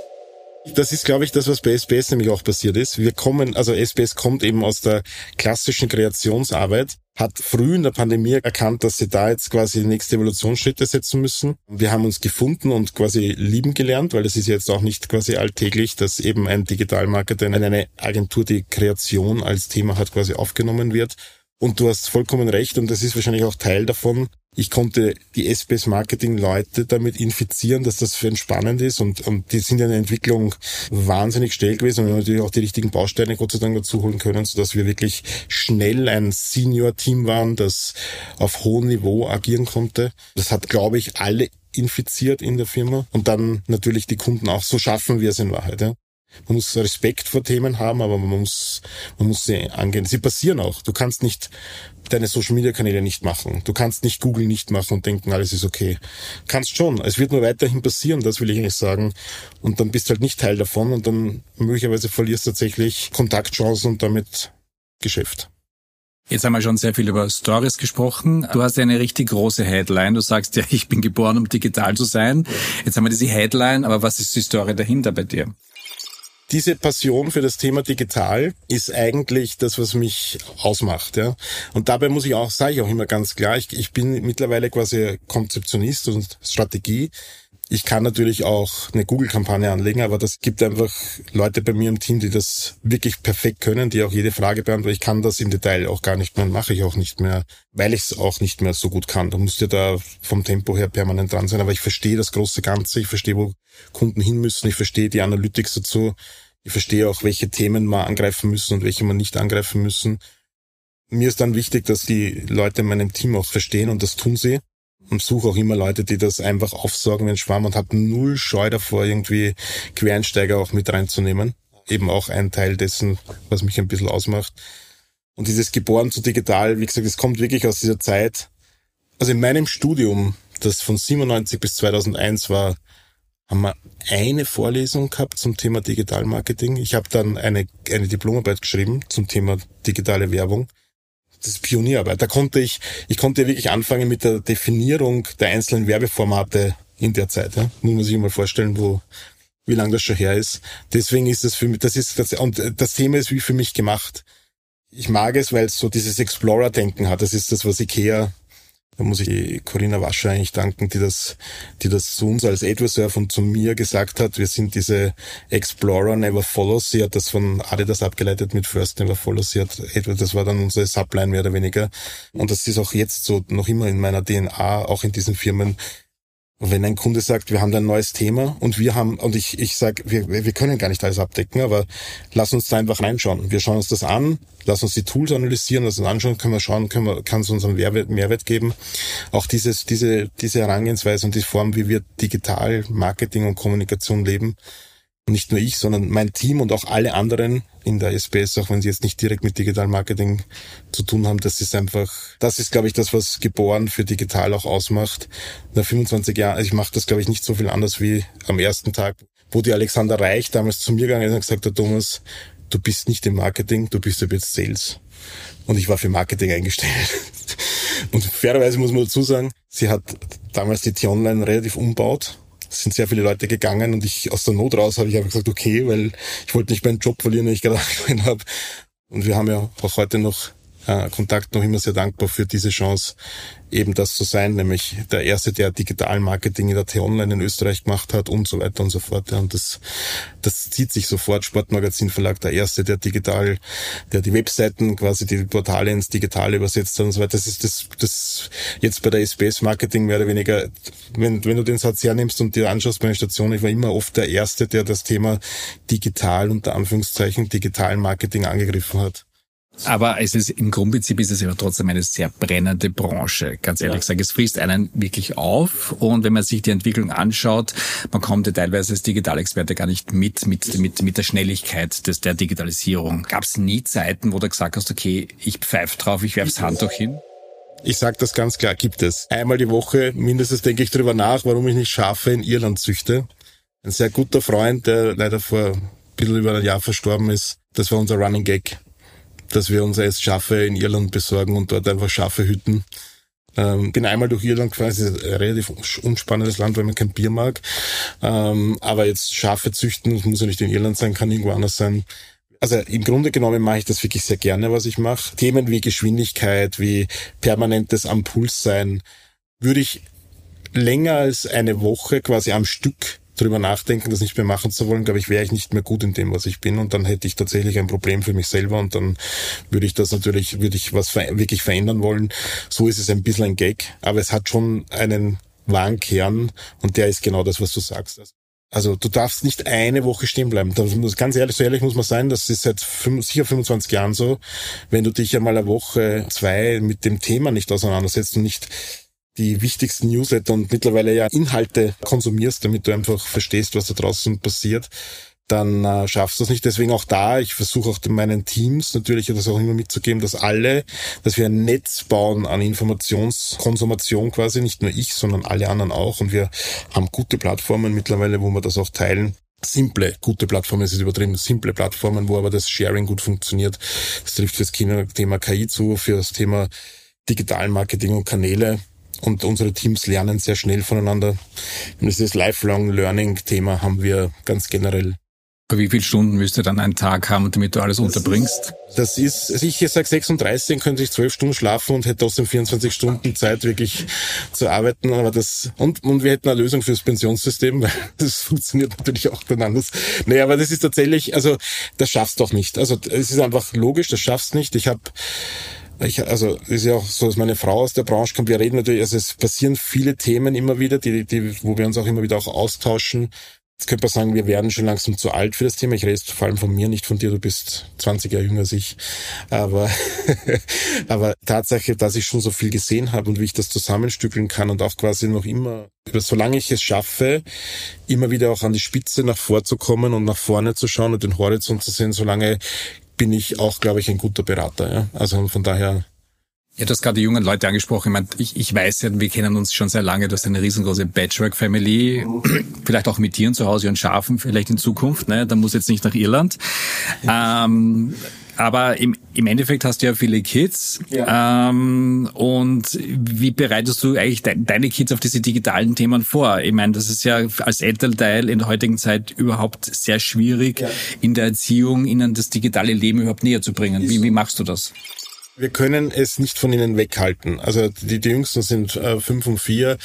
[SPEAKER 2] Das ist, glaube ich, das, was bei SBS nämlich auch passiert ist. Wir kommen, also SBS kommt eben aus der klassischen Kreationsarbeit, hat früh in der Pandemie erkannt, dass sie da jetzt quasi nächste Evolutionsschritte setzen müssen. Wir haben uns gefunden und quasi lieben gelernt, weil es ist jetzt auch nicht quasi alltäglich, dass eben ein Digitalmarketer in eine Agentur, die Kreation als Thema hat, quasi aufgenommen wird. Und du hast vollkommen recht und das ist wahrscheinlich auch Teil davon. Ich konnte die SBS Marketing Leute damit infizieren, dass das für ihn spannend ist und, und die sind in der Entwicklung wahnsinnig schnell gewesen und wir haben natürlich auch die richtigen Bausteine Gott sei Dank dazu holen können, sodass wir wirklich schnell ein Senior-Team waren, das auf hohem Niveau agieren konnte. Das hat, glaube ich, alle infiziert in der Firma und dann natürlich die Kunden auch. So schaffen wir es in Wahrheit. Ja. Man muss Respekt vor Themen haben, aber man muss, man muss sie angehen. Sie passieren auch. Du kannst nicht deine Social Media Kanäle nicht machen. Du kannst nicht Google nicht machen und denken, alles ist okay. Kannst schon. Es wird nur weiterhin passieren, das will ich eigentlich sagen. Und dann bist du halt nicht Teil davon und dann möglicherweise verlierst du tatsächlich Kontaktchancen und damit Geschäft.
[SPEAKER 3] Jetzt haben wir schon sehr viel über Stories gesprochen. Du hast ja eine richtig große Headline. Du sagst ja, ich bin geboren, um digital zu sein. Jetzt haben wir diese Headline, aber was ist die Story dahinter bei dir?
[SPEAKER 2] Diese Passion für das Thema digital ist eigentlich das, was mich ausmacht. Ja. Und dabei muss ich auch, sage ich auch immer ganz klar, ich, ich bin mittlerweile quasi Konzeptionist und Strategie. Ich kann natürlich auch eine Google-Kampagne anlegen, aber das gibt einfach Leute bei mir im Team, die das wirklich perfekt können, die auch jede Frage beantworten. Ich kann das im Detail auch gar nicht mehr, mache ich auch nicht mehr, weil ich es auch nicht mehr so gut kann. Da musst du da vom Tempo her permanent dran sein. Aber ich verstehe das große Ganze, ich verstehe, wo Kunden hin müssen, ich verstehe die Analytics dazu. Ich verstehe auch, welche Themen wir angreifen müssen und welche wir nicht angreifen müssen. Mir ist dann wichtig, dass die Leute in meinem Team auch verstehen und das tun sie. Und suche auch immer Leute, die das einfach aufsorgen ein Schwamm und habe null Scheu davor, irgendwie Quereinsteiger auch mit reinzunehmen. Eben auch ein Teil dessen, was mich ein bisschen ausmacht. Und dieses Geboren zu digital, wie gesagt, es kommt wirklich aus dieser Zeit. Also in meinem Studium das von 97 bis 2001 war, haben wir eine Vorlesung gehabt zum Thema Digitalmarketing. Ich habe dann eine, eine Diplomarbeit geschrieben zum Thema digitale Werbung. Das ist Pionierarbeit. Da konnte ich, ich konnte wirklich anfangen mit der Definierung der einzelnen Werbeformate in der Zeit. Ja. Muss man sich mal vorstellen, wo, wie lange das schon her ist. Deswegen ist das für mich, das ist, das, und das Thema ist wie für mich gemacht. Ich mag es, weil es so dieses Explorer-Denken hat. Das ist das, was Ikea da muss ich Corinna Wascher eigentlich danken, die das, die das zu uns als Adversurf und zu mir gesagt hat. Wir sind diese Explorer Never Follows. Sie hat das von Adidas abgeleitet mit First Never Follows. Sie hat, das war dann unsere Subline mehr oder weniger. Und das ist auch jetzt so noch immer in meiner DNA, auch in diesen Firmen wenn ein Kunde sagt, wir haben da ein neues Thema und wir haben, und ich, ich sage, wir, wir können gar nicht alles abdecken, aber lass uns da einfach reinschauen. Wir schauen uns das an, lass uns die Tools analysieren, lass uns anschauen, können wir schauen, können wir, kann es uns einen Mehrwert, Mehrwert geben. Auch dieses, diese, diese Herangehensweise und die Form, wie wir digital Marketing und Kommunikation leben, nicht nur ich, sondern mein Team und auch alle anderen in der SPS, auch wenn sie jetzt nicht direkt mit Digital Marketing zu tun haben, das ist einfach, das ist, glaube ich, das, was geboren für digital auch ausmacht. Nach 25 Jahren, also ich mache das, glaube ich, nicht so viel anders wie am ersten Tag, wo die Alexander Reich damals zu mir gegangen ist und gesagt hat, Thomas, du bist nicht im Marketing, du bist jetzt Sales. Und ich war für Marketing eingestellt. Und fairerweise muss man dazu sagen, sie hat damals die T-Online relativ umbaut sind sehr viele Leute gegangen und ich aus der Not raus habe ich einfach gesagt, okay, weil ich wollte nicht meinen Job verlieren, den ich gerade angefangen habe. Und wir haben ja auch heute noch äh, Kontakt noch immer sehr dankbar für diese Chance, eben das zu sein, nämlich der erste, der Digital-Marketing in der T-Online in Österreich gemacht hat und so weiter und so fort. Und das, das zieht sich sofort. Sportmagazin Verlag, der erste, der digital, der die Webseiten, quasi die Portale ins Digitale übersetzt hat und so weiter. Das ist das, das jetzt bei der SBS-Marketing mehr oder weniger, wenn, wenn du den Satz hernimmst und dir anschaust meine Station, ich war immer oft der Erste, der das Thema digital, unter Anführungszeichen, digitalen Marketing angegriffen hat.
[SPEAKER 3] Aber es ist im Grundprinzip ist es aber trotzdem eine sehr brennende Branche. Ganz ehrlich ja. gesagt, es frisst einen wirklich auf. Und wenn man sich die Entwicklung anschaut, man kommt ja teilweise als Digitalexperte gar nicht mit mit mit mit der Schnelligkeit des der Digitalisierung. Gab es nie Zeiten, wo du gesagt hast, okay, ich pfeife drauf, ich werf's Handtuch hin?
[SPEAKER 2] Ich sage das ganz klar, gibt es. Einmal die Woche mindestens denke ich darüber nach, warum ich nicht Schafe in Irland züchte. Ein sehr guter Freund, der leider vor ein bisschen über ein Jahr verstorben ist. Das war unser Running Gag dass wir uns erst Schafe in Irland besorgen und dort einfach Schafe hüten. Ähm, bin einmal durch Irland gefahren, es ist ein relativ unspannendes Land, weil man kein Bier mag. Ähm, aber jetzt Schafe züchten, das muss ja nicht in Irland sein, kann irgendwo anders sein. Also im Grunde genommen mache ich das wirklich sehr gerne, was ich mache. Themen wie Geschwindigkeit, wie permanentes am Puls sein, würde ich länger als eine Woche quasi am Stück drüber nachdenken, das nicht mehr machen zu wollen, glaube ich, wäre ich nicht mehr gut in dem, was ich bin und dann hätte ich tatsächlich ein Problem für mich selber und dann würde ich das natürlich, würde ich was wirklich verändern wollen. So ist es ein bisschen ein Gag, aber es hat schon einen wahren Kern und der ist genau das, was du sagst. Also du darfst nicht eine Woche stehen bleiben. Das ganz ehrlich, so ehrlich muss man sein, das ist seit fünf, sicher 25 Jahren so. Wenn du dich einmal eine Woche, zwei mit dem Thema nicht auseinandersetzt und nicht die wichtigsten Newsletter und mittlerweile ja Inhalte konsumierst, damit du einfach verstehst, was da draußen passiert, dann äh, schaffst du es nicht. Deswegen auch da, ich versuche auch meinen Teams natürlich das auch immer mitzugeben, dass alle, dass wir ein Netz bauen an Informationskonsumation quasi, nicht nur ich, sondern alle anderen auch. Und wir haben gute Plattformen mittlerweile, wo wir das auch teilen simple, gute Plattformen, es ist übertrieben, simple Plattformen, wo aber das Sharing gut funktioniert. Das trifft fürs Thema KI zu, für das Thema Digitalmarketing und Kanäle. Und unsere Teams lernen sehr schnell voneinander. Und dieses Lifelong Learning-Thema haben wir ganz generell.
[SPEAKER 3] Wie viele Stunden müsste dann ein Tag haben, damit du alles das unterbringst?
[SPEAKER 2] Ist, das ist, also ich sage 36, könnte ich 12 Stunden schlafen und hätte trotzdem 24 Stunden Zeit wirklich zu arbeiten. Aber das, und, und wir hätten eine Lösung fürs Pensionssystem, weil das funktioniert natürlich auch dann anders. Nee, aber das ist tatsächlich, also das schaffst du doch nicht. Also es ist einfach logisch, das schaffst nicht. Ich habe ich, also ist ja auch so, dass meine Frau aus der Branche kommt. Wir reden natürlich, also es passieren viele Themen immer wieder, die, die, wo wir uns auch immer wieder auch austauschen. Jetzt könnte man sagen, wir werden schon langsam zu alt für das Thema. Ich rede jetzt vor allem von mir, nicht von dir. Du bist 20 Jahre jünger als ich. Aber, aber Tatsache, dass ich schon so viel gesehen habe und wie ich das zusammenstückeln kann und auch quasi noch immer, solange ich es schaffe, immer wieder auch an die Spitze nach vorzukommen und nach vorne zu schauen und den Horizont zu sehen, solange bin ich auch, glaube ich, ein guter Berater. Ja? Also von daher
[SPEAKER 3] Ja, du hast gerade die jungen Leute angesprochen. Ich, meine, ich, ich weiß ja, wir kennen uns schon sehr lange. Du hast eine riesengroße Patchwork-Family. Vielleicht auch mit Tieren zu Hause und Schafen vielleicht in Zukunft. Ne? Da muss jetzt nicht nach Irland. Ähm, aber im, im Endeffekt hast du ja viele Kids. Ja. Ähm, und wie bereitest du eigentlich de deine Kids auf diese digitalen Themen vor? Ich meine, das ist ja als Elternteil in der heutigen Zeit überhaupt sehr schwierig, ja. in der Erziehung ihnen das digitale Leben überhaupt näher zu bringen. Wie, wie machst du das?
[SPEAKER 2] Wir können es nicht von ihnen weghalten. Also die, die Jüngsten sind äh, fünf und vier.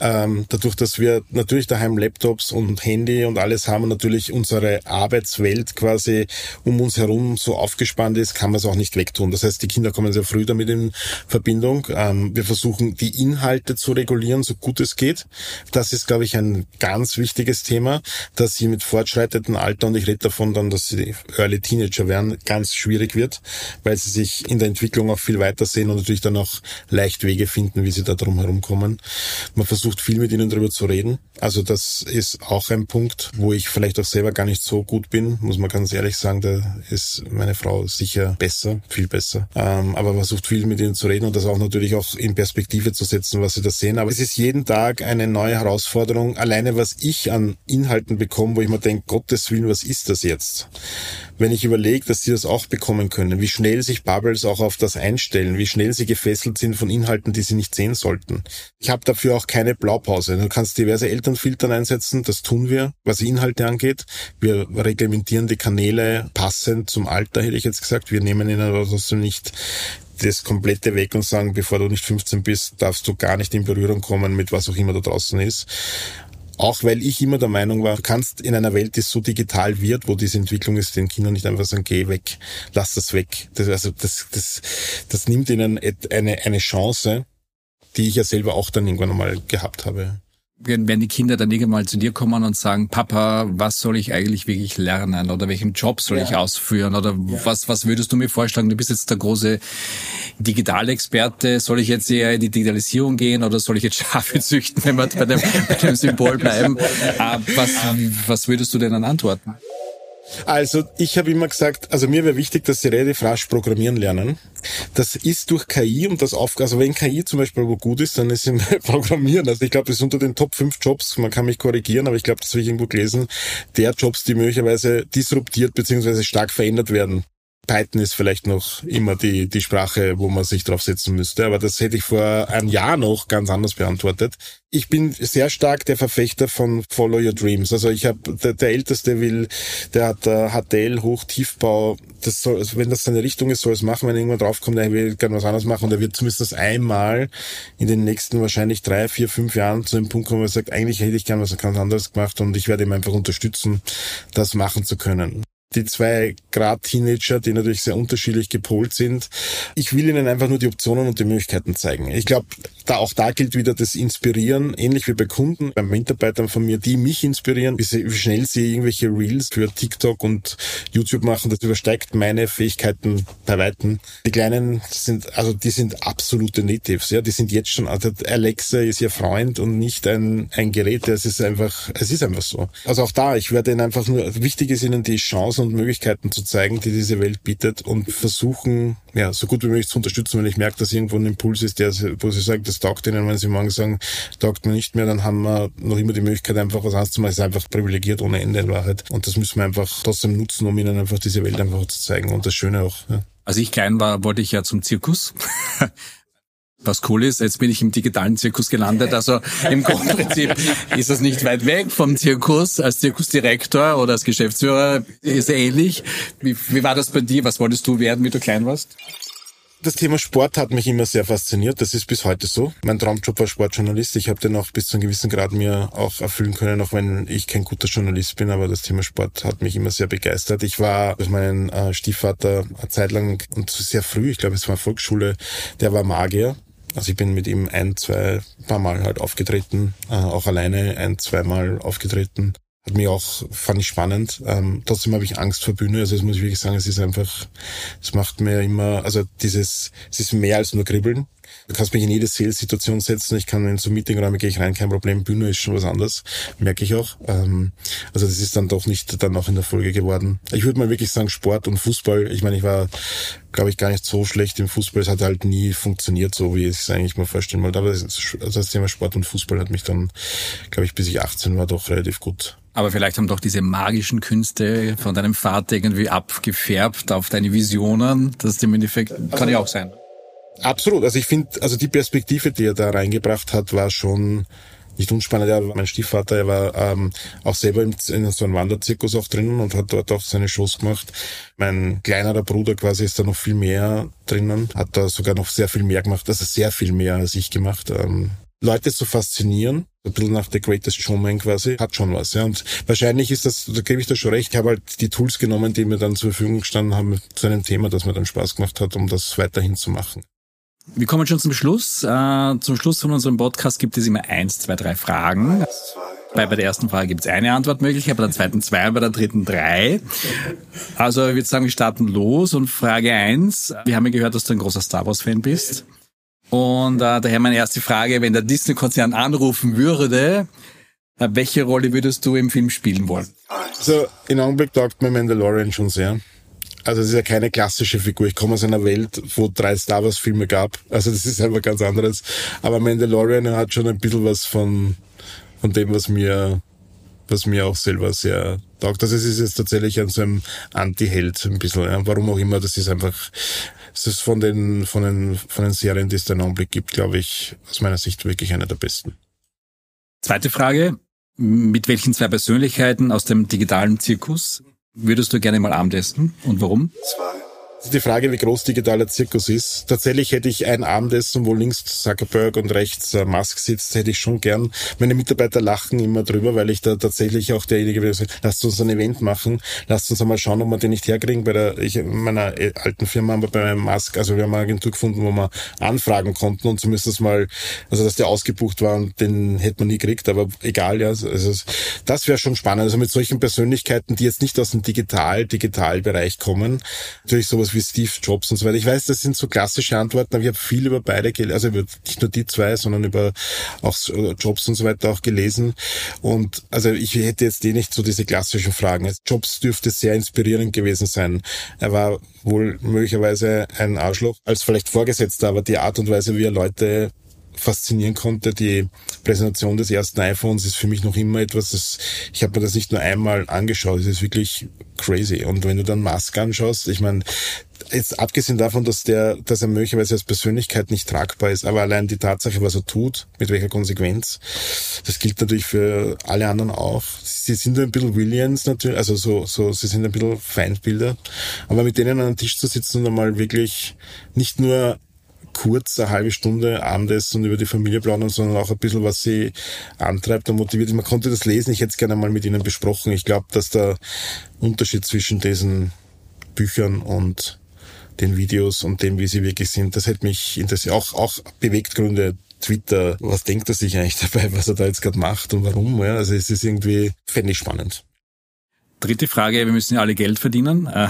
[SPEAKER 2] Ähm, dadurch, dass wir natürlich daheim Laptops und Handy und alles haben natürlich unsere Arbeitswelt quasi um uns herum so aufgespannt ist, kann man es auch nicht wegtun. Das heißt, die Kinder kommen sehr früh damit in Verbindung. Ähm, wir versuchen, die Inhalte zu regulieren, so gut es geht. Das ist, glaube ich, ein ganz wichtiges Thema, dass sie mit fortschreitendem Alter, und ich rede davon dann, dass sie Early Teenager werden, ganz schwierig wird, weil sie sich in der Entwicklung Entwicklung auch viel weiter sehen und natürlich dann auch leicht Wege finden, wie sie da drum herum kommen. Man versucht viel mit ihnen darüber zu reden. Also das ist auch ein Punkt, wo ich vielleicht auch selber gar nicht so gut bin, muss man ganz ehrlich sagen. Da ist meine Frau sicher besser, viel besser. Ähm, aber man versucht viel mit ihnen zu reden und das auch natürlich auch in Perspektive zu setzen, was sie da sehen. Aber es ist jeden Tag eine neue Herausforderung. Alleine was ich an Inhalten bekomme, wo ich mir denke, Gottes Willen, was ist das jetzt? Wenn ich überlege, dass sie das auch bekommen können, wie schnell sich Bubbles auch auf das einstellen, wie schnell sie gefesselt sind von Inhalten, die sie nicht sehen sollten. Ich habe dafür auch keine Blaupause. Du kannst diverse Elternfiltern einsetzen, das tun wir, was Inhalte angeht. Wir reglementieren die Kanäle passend zum Alter, hätte ich jetzt gesagt. Wir nehmen ihnen aber trotzdem nicht das komplette weg und sagen, bevor du nicht 15 bist, darfst du gar nicht in Berührung kommen mit was auch immer da draußen ist. Auch weil ich immer der Meinung war, du kannst in einer Welt, die so digital wird, wo diese Entwicklung ist, den Kindern nicht einfach sagen, geh weg, lass das weg. Das, also das, das, das nimmt ihnen eine, eine Chance, die ich ja selber auch dann irgendwann einmal gehabt habe
[SPEAKER 3] wenn die Kinder dann irgendwann mal zu dir kommen und sagen, Papa, was soll ich eigentlich wirklich lernen oder welchen Job soll ja. ich ausführen oder ja. was, was würdest du mir vorschlagen? Du bist jetzt der große Digitalexperte. Soll ich jetzt eher in die Digitalisierung gehen oder soll ich jetzt Schafe züchten, wenn wir bei dem, bei dem Symbol bleiben? Ah, was, was würdest du denn dann antworten?
[SPEAKER 2] Also ich habe immer gesagt, also mir wäre wichtig, dass sie relativ rasch programmieren lernen. Das ist durch KI und das auf, also wenn KI zum Beispiel gut ist, dann ist es Programmieren. Also ich glaube, das ist unter den Top 5 Jobs, man kann mich korrigieren, aber ich glaube, das habe ich irgendwo gelesen, der Jobs, die möglicherweise disruptiert bzw. stark verändert werden. Python ist vielleicht noch immer die, die Sprache, wo man sich drauf setzen müsste, aber das hätte ich vor einem Jahr noch ganz anders beantwortet. Ich bin sehr stark der Verfechter von Follow Your Dreams. Also ich habe der, der Älteste will, der hat uh, HTL Hochtiefbau. Das soll, also wenn das seine Richtung ist, soll es machen. Wenn irgendwann draufkommt, er will gerne was anderes machen und er wird zumindest einmal in den nächsten wahrscheinlich drei, vier, fünf Jahren zu dem Punkt kommen, wo er sagt, eigentlich hätte ich gerne was ganz anderes gemacht und ich werde ihm einfach unterstützen, das machen zu können die zwei Grad Teenager, die natürlich sehr unterschiedlich gepolt sind. Ich will ihnen einfach nur die Optionen und die Möglichkeiten zeigen. Ich glaube, da auch da gilt wieder das Inspirieren, ähnlich wie bei Kunden, bei Mitarbeitern von mir, die mich inspirieren, wie, sie, wie schnell sie irgendwelche Reels für TikTok und YouTube machen. Das übersteigt meine Fähigkeiten bei Weitem. Die Kleinen sind, also die sind absolute Natives, ja, die sind jetzt schon, also Alexa ist ihr Freund und nicht ein, ein Gerät. Es ist einfach, es ist einfach so. Also auch da, ich werde ihnen einfach nur, wichtig ist ihnen die Chancen und Möglichkeiten zu zeigen, die diese Welt bietet und versuchen, ja, so gut wie möglich zu unterstützen, wenn ich merke, dass irgendwo ein Impuls ist, der, wo sie sagen, das taugt ihnen, wenn sie morgen sagen, taugt mir nicht mehr, dann haben wir noch immer die Möglichkeit, einfach was anderes zu machen. Es ist einfach privilegiert ohne Ende in Wahrheit. Und das müssen wir einfach trotzdem nutzen, um ihnen einfach diese Welt einfach zu zeigen und das Schöne auch. Ja.
[SPEAKER 3] Als ich klein war, wollte ich ja zum Zirkus. Was cool ist, jetzt bin ich im digitalen Zirkus gelandet. Also im Grundprinzip ist es nicht weit weg vom Zirkus. Als Zirkusdirektor oder als Geschäftsführer ist ähnlich. Wie, wie war das bei dir? Was wolltest du werden, wie du klein warst?
[SPEAKER 2] Das Thema Sport hat mich immer sehr fasziniert. Das ist bis heute so. Mein Traumjob war Sportjournalist. Ich habe den auch bis zu einem gewissen Grad mir auch erfüllen können, auch wenn ich kein guter Journalist bin. Aber das Thema Sport hat mich immer sehr begeistert. Ich war durch meinen äh, Stiefvater eine Zeit lang und sehr früh, ich glaube es war Volksschule, der war Magier. Also ich bin mit ihm ein, zwei, paar Mal halt aufgetreten, äh, auch alleine ein, zwei Mal aufgetreten. Hat mich auch, fand ich spannend. Ähm, trotzdem habe ich Angst vor Bühne. Also das muss ich wirklich sagen, es ist einfach, es macht mir immer, also dieses, es ist mehr als nur Kribbeln. Du kannst mich in jede Sales-Situation setzen. Ich kann in so Meetingräume gehe ich rein, kein Problem. Bühne ist schon was anderes, merke ich auch. Ähm, also das ist dann doch nicht dann auch in der Folge geworden. Ich würde mal wirklich sagen Sport und Fußball. Ich meine, ich war glaube ich, gar nicht so schlecht im Fußball. Es hat halt nie funktioniert, so wie ich es eigentlich mal vorstellen wollte. Aber das, das Thema Sport und Fußball hat mich dann, glaube ich, bis ich 18 war, doch relativ gut
[SPEAKER 3] aber vielleicht haben doch diese magischen Künste von deinem Vater irgendwie abgefärbt auf deine Visionen. Das im Endeffekt kann ja auch sein.
[SPEAKER 2] Absolut. Also ich finde, also die Perspektive, die er da reingebracht hat, war schon nicht unspannend. Ja, mein Stiefvater, er war ähm, auch selber in, in so einem Wanderzirkus auch drinnen und hat dort auch seine Shows gemacht. Mein kleinerer Bruder quasi ist da noch viel mehr drinnen, hat da sogar noch sehr viel mehr gemacht, also sehr viel mehr als ich gemacht. Ähm, Leute zu faszinieren, ein bisschen nach The Greatest Showman quasi, hat schon was. Ja. Und wahrscheinlich ist das, da gebe ich da schon recht, ich habe halt die Tools genommen, die mir dann zur Verfügung gestanden haben, zu einem Thema, das mir dann Spaß gemacht hat, um das weiterhin zu machen.
[SPEAKER 3] Wir kommen schon zum Schluss. Äh, zum Schluss von unserem Podcast gibt es immer eins, zwei, drei Fragen. Bei, bei der ersten Frage gibt es eine Antwortmöglichkeit, bei der zweiten zwei, bei der dritten drei. Also ich würde sagen, wir starten los und Frage eins. Wir haben ja gehört, dass du ein großer Star Wars-Fan bist. Und äh, daher meine erste Frage, wenn der Disney-Konzern anrufen würde, äh, welche Rolle würdest du im Film spielen wollen?
[SPEAKER 2] Also in Augenblick taugt mir Mandalorian schon sehr. Also es ist ja keine klassische Figur. Ich komme aus einer Welt, wo drei Star Wars Filme gab. Also das ist einfach ganz anderes. Aber Mandalorian hat schon ein bisschen was von, von dem, was mir, was mir auch selber sehr taugt. Also es ist jetzt tatsächlich an so einem Anti-Held ein bisschen. Ja. Warum auch immer, das ist einfach es ist von den, von den, von den Serien, die es da im Augenblick gibt, glaube ich, aus meiner Sicht wirklich eine der besten.
[SPEAKER 3] Zweite Frage. Mit welchen zwei Persönlichkeiten aus dem digitalen Zirkus würdest du gerne mal Abendessen und warum?
[SPEAKER 2] Zwei die Frage, wie groß digitaler Zirkus ist. Tatsächlich hätte ich ein Abendessen, wo links Zuckerberg und rechts äh, Musk sitzt, hätte ich schon gern. Meine Mitarbeiter lachen immer drüber, weil ich da tatsächlich auch derjenige bin, der lasst uns ein Event machen, lasst uns einmal schauen, ob wir den nicht herkriegen. Bei der, ich, meiner äh, alten Firma haben wir bei Musk, also wir haben eine Agentur gefunden, wo wir anfragen konnten und zumindest mal, also dass der ausgebucht war und den hätte man nie gekriegt, aber egal, ja. Also das wäre schon spannend. Also mit solchen Persönlichkeiten, die jetzt nicht aus dem Digital-Digital-Bereich kommen, natürlich sowas wie Steve Jobs und so weiter. Ich weiß, das sind so klassische Antworten, aber ich habe viel über beide, also über nicht nur die zwei, sondern über auch Jobs und so weiter auch gelesen. Und also ich hätte jetzt eh nicht so diese klassischen Fragen. Jobs dürfte sehr inspirierend gewesen sein. Er war wohl möglicherweise ein Arschloch als vielleicht Vorgesetzter, aber die Art und Weise, wie er Leute faszinieren konnte. Die Präsentation des ersten iPhones ist für mich noch immer etwas, das, ich habe mir das nicht nur einmal angeschaut, es ist wirklich crazy. Und wenn du dann Musk anschaust, ich meine, jetzt abgesehen davon, dass der, dass er möglicherweise als Persönlichkeit nicht tragbar ist, aber allein die Tatsache, was er tut, mit welcher Konsequenz, das gilt natürlich für alle anderen auch. Sie sind ein bisschen Williams natürlich, also so, so, sie sind ein bisschen Feindbilder, aber mit denen an einem Tisch zu sitzen und einmal wirklich nicht nur kurz eine halbe Stunde Abendessen und über die Familie plaudern, sondern auch ein bisschen, was sie antreibt und motiviert. Man konnte das lesen, ich hätte es gerne mal mit Ihnen besprochen. Ich glaube, dass der Unterschied zwischen diesen Büchern und den Videos und dem, wie sie wirklich sind, das hätte mich interessiert. Auch, auch Bewegtgründe, Twitter, was denkt er sich eigentlich dabei, was er da jetzt gerade macht und warum? Ja, also es ist irgendwie, fände ich spannend.
[SPEAKER 3] Dritte Frage, wir müssen ja alle Geld verdienen. Äh,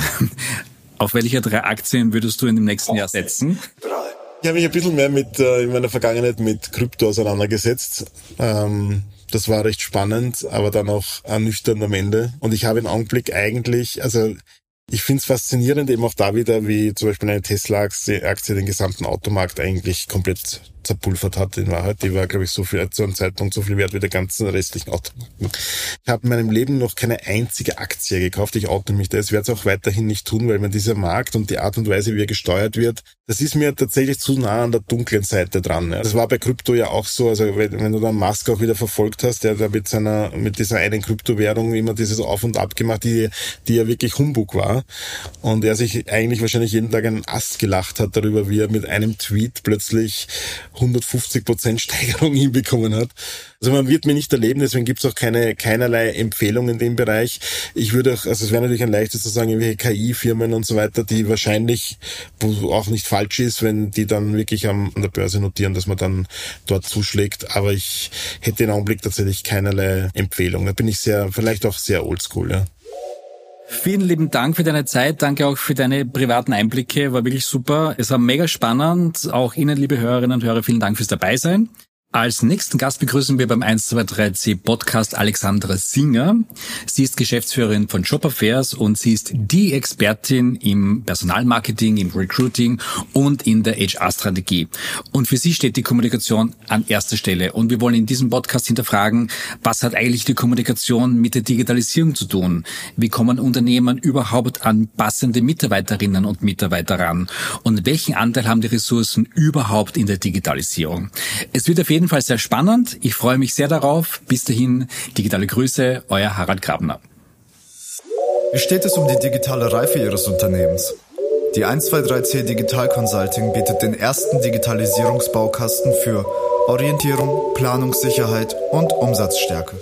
[SPEAKER 3] auf welche drei Aktien würdest du in dem nächsten Jahr setzen?
[SPEAKER 2] Drei. Ich habe mich ein bisschen mehr mit äh, in meiner Vergangenheit mit Krypto auseinandergesetzt. Ähm, das war recht spannend, aber dann auch ernüchternd am Ende. Und ich habe im Augenblick eigentlich, also ich finde es faszinierend eben auch da wieder, wie zum Beispiel eine Tesla-Aktie den gesamten Automarkt eigentlich komplett zerpulvert hat in Wahrheit. Die war, glaube ich, so viel zu einem Zeitpunkt so viel wert wie der ganzen restlichen Automarken. Ich habe in meinem Leben noch keine einzige Aktie gekauft. Ich oute mich da. Ich werde es auch weiterhin nicht tun, weil man dieser Markt und die Art und Weise, wie er gesteuert wird, das ist mir tatsächlich zu nah an der dunklen Seite dran. Das war bei Krypto ja auch so. Also wenn du dann Musk auch wieder verfolgt hast, der da mit seiner, mit dieser einen Kryptowährung immer dieses Auf und Ab gemacht, die, die ja wirklich Humbug war. Und er sich eigentlich wahrscheinlich jeden Tag einen Ast gelacht hat darüber, wie er mit einem Tweet plötzlich 150 Prozent Steigerung hinbekommen hat. Also man wird mir nicht erleben, deswegen gibt es auch keine keinerlei Empfehlung in dem Bereich. Ich würde auch, also es wäre natürlich ein leichtes zu sagen, irgendwelche KI-Firmen und so weiter, die wahrscheinlich, auch nicht falsch ist, wenn die dann wirklich am, an der Börse notieren, dass man dann dort zuschlägt. Aber ich hätte im Augenblick tatsächlich keinerlei Empfehlung. Da bin ich sehr, vielleicht auch sehr oldschool, ja.
[SPEAKER 3] Vielen lieben Dank für deine Zeit. Danke auch für deine privaten Einblicke. War wirklich super. Es war mega spannend. Auch Ihnen, liebe Hörerinnen und Hörer, vielen Dank fürs Dabeisein. Als nächsten Gast begrüßen wir beim 123C Podcast Alexandra Singer. Sie ist Geschäftsführerin von Job Affairs und sie ist die Expertin im Personalmarketing, im Recruiting und in der HR-Strategie. Und für sie steht die Kommunikation an erster Stelle. Und wir wollen in diesem Podcast hinterfragen, was hat eigentlich die Kommunikation mit der Digitalisierung zu tun? Wie kommen Unternehmen überhaupt an passende Mitarbeiterinnen und Mitarbeiter ran? Und welchen Anteil haben die Ressourcen überhaupt in der Digitalisierung? Es wird auf jeden Fall sehr spannend. Ich freue mich sehr darauf. Bis dahin, digitale Grüße, euer Harald Grabner.
[SPEAKER 1] Wie steht es um die digitale Reife Ihres Unternehmens? Die 123C Digital Consulting bietet den ersten Digitalisierungsbaukasten für Orientierung, Planungssicherheit und Umsatzstärke.